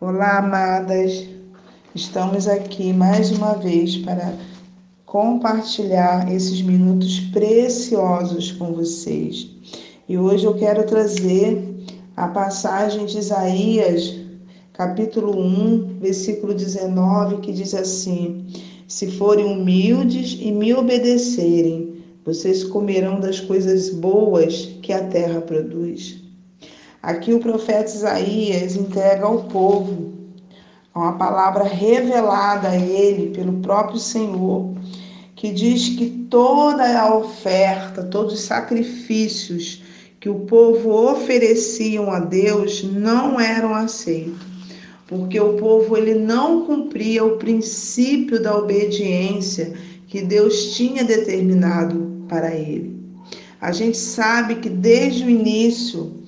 Olá, amadas. Estamos aqui mais uma vez para compartilhar esses minutos preciosos com vocês. E hoje eu quero trazer a passagem de Isaías, capítulo 1, versículo 19, que diz assim: Se forem humildes e me obedecerem, vocês comerão das coisas boas que a terra produz. Aqui o profeta Isaías entrega ao povo uma palavra revelada a ele pelo próprio Senhor, que diz que toda a oferta, todos os sacrifícios que o povo ofereciam a Deus não eram aceitos, porque o povo ele não cumpria o princípio da obediência que Deus tinha determinado para ele. A gente sabe que desde o início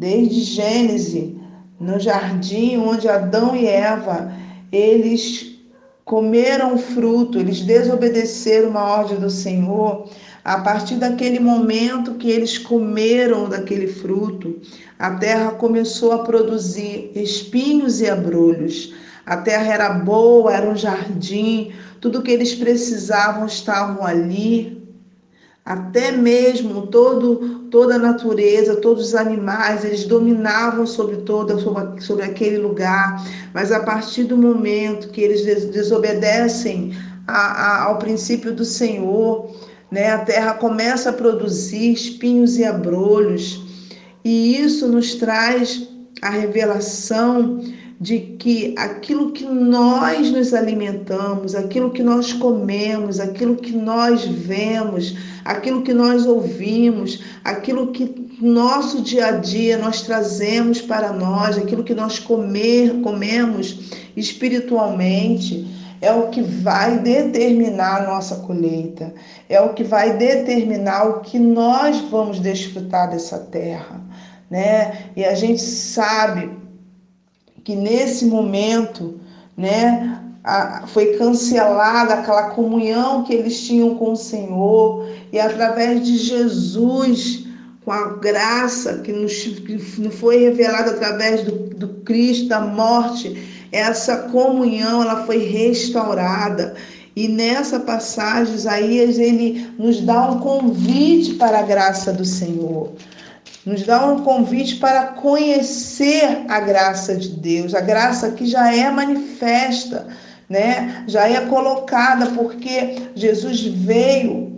Desde Gênesis, no jardim onde Adão e Eva, eles comeram fruto, eles desobedeceram uma ordem do Senhor. A partir daquele momento que eles comeram daquele fruto, a terra começou a produzir espinhos e abrolhos. A terra era boa, era um jardim, tudo que eles precisavam estavam ali, até mesmo todo, toda a natureza, todos os animais, eles dominavam sobre toda sobre, sobre aquele lugar, mas a partir do momento que eles desobedecem a, a, ao princípio do Senhor, né, a terra começa a produzir espinhos e abrolhos, e isso nos traz a revelação de que aquilo que nós nos alimentamos, aquilo que nós comemos, aquilo que nós vemos, aquilo que nós ouvimos, aquilo que nosso dia a dia nós trazemos para nós, aquilo que nós comer, comemos espiritualmente, é o que vai determinar a nossa colheita, é o que vai determinar o que nós vamos desfrutar dessa terra, né? E a gente sabe que nesse momento, né, a, foi cancelada aquela comunhão que eles tinham com o Senhor e através de Jesus, com a graça que nos que foi revelada através do, do Cristo, da morte, essa comunhão ela foi restaurada. E nessa passagem, Isaías ele nos dá um convite para a graça do Senhor nos dá um convite para conhecer a graça de Deus, a graça que já é manifesta, né? Já é colocada porque Jesus veio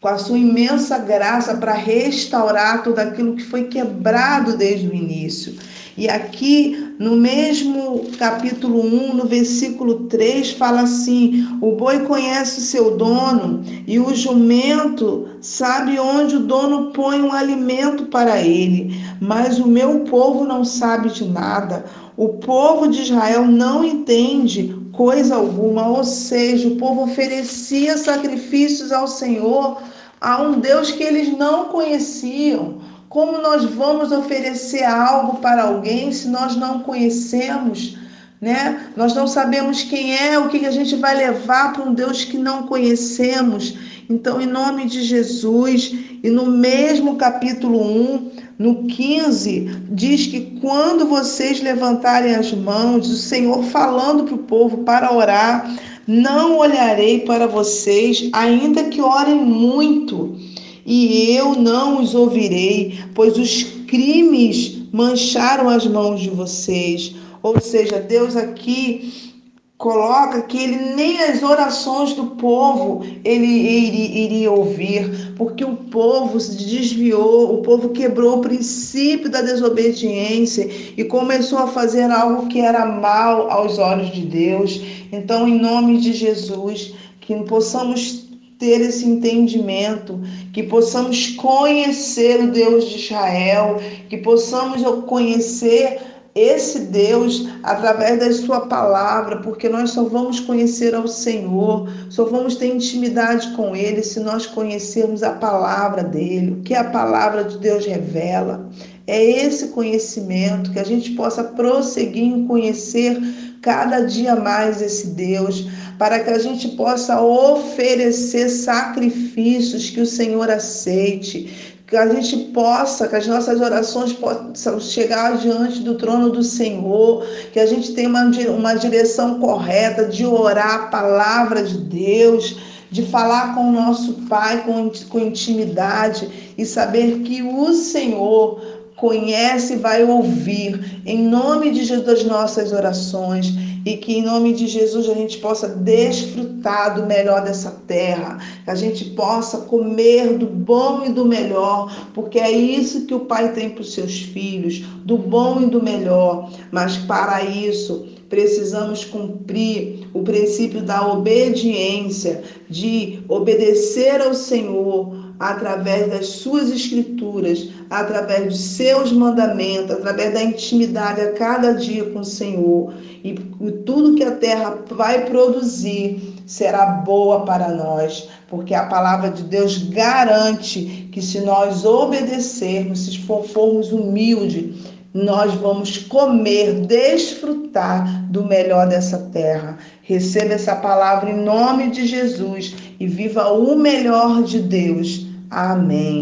com a sua imensa graça para restaurar tudo aquilo que foi quebrado desde o início. E aqui no mesmo capítulo 1, no versículo 3, fala assim: O boi conhece o seu dono e o jumento sabe onde o dono põe um alimento para ele, mas o meu povo não sabe de nada. O povo de Israel não entende coisa alguma, ou seja, o povo oferecia sacrifícios ao Senhor, a um Deus que eles não conheciam. Como nós vamos oferecer algo para alguém se nós não conhecemos? Né? Nós não sabemos quem é, o que a gente vai levar para um Deus que não conhecemos. Então, em nome de Jesus, e no mesmo capítulo 1, no 15, diz que quando vocês levantarem as mãos, o Senhor falando para o povo para orar, não olharei para vocês, ainda que orem muito e eu não os ouvirei, pois os crimes mancharam as mãos de vocês. Ou seja, Deus aqui coloca que ele nem as orações do povo ele iria, ouvir, porque o povo se desviou, o povo quebrou o princípio da desobediência e começou a fazer algo que era mal aos olhos de Deus. Então, em nome de Jesus, que possamos ter esse entendimento, que possamos conhecer o Deus de Israel, que possamos conhecer esse Deus através da Sua palavra, porque nós só vamos conhecer ao Senhor, só vamos ter intimidade com Ele se nós conhecermos a palavra dele, o que a palavra de Deus revela. É esse conhecimento que a gente possa prosseguir em conhecer cada dia mais esse Deus, para que a gente possa oferecer sacrifícios que o Senhor aceite, que a gente possa, que as nossas orações possam chegar diante do trono do Senhor, que a gente tenha uma, uma direção correta de orar a palavra de Deus, de falar com o nosso Pai com, com intimidade e saber que o Senhor conhece e vai ouvir, em nome de Jesus, das nossas orações e que em nome de Jesus a gente possa desfrutar do melhor dessa terra, que a gente possa comer do bom e do melhor, porque é isso que o Pai tem para os seus filhos, do bom e do melhor. Mas para isso, precisamos cumprir o princípio da obediência, de obedecer ao Senhor através das suas escrituras, através dos seus mandamentos, através da intimidade a cada dia com o Senhor. E tudo que a terra vai produzir será boa para nós, porque a palavra de Deus garante que se nós obedecermos, se formos humildes, nós vamos comer, desfrutar do melhor dessa terra. Receba essa palavra em nome de Jesus e viva o melhor de Deus. Amém.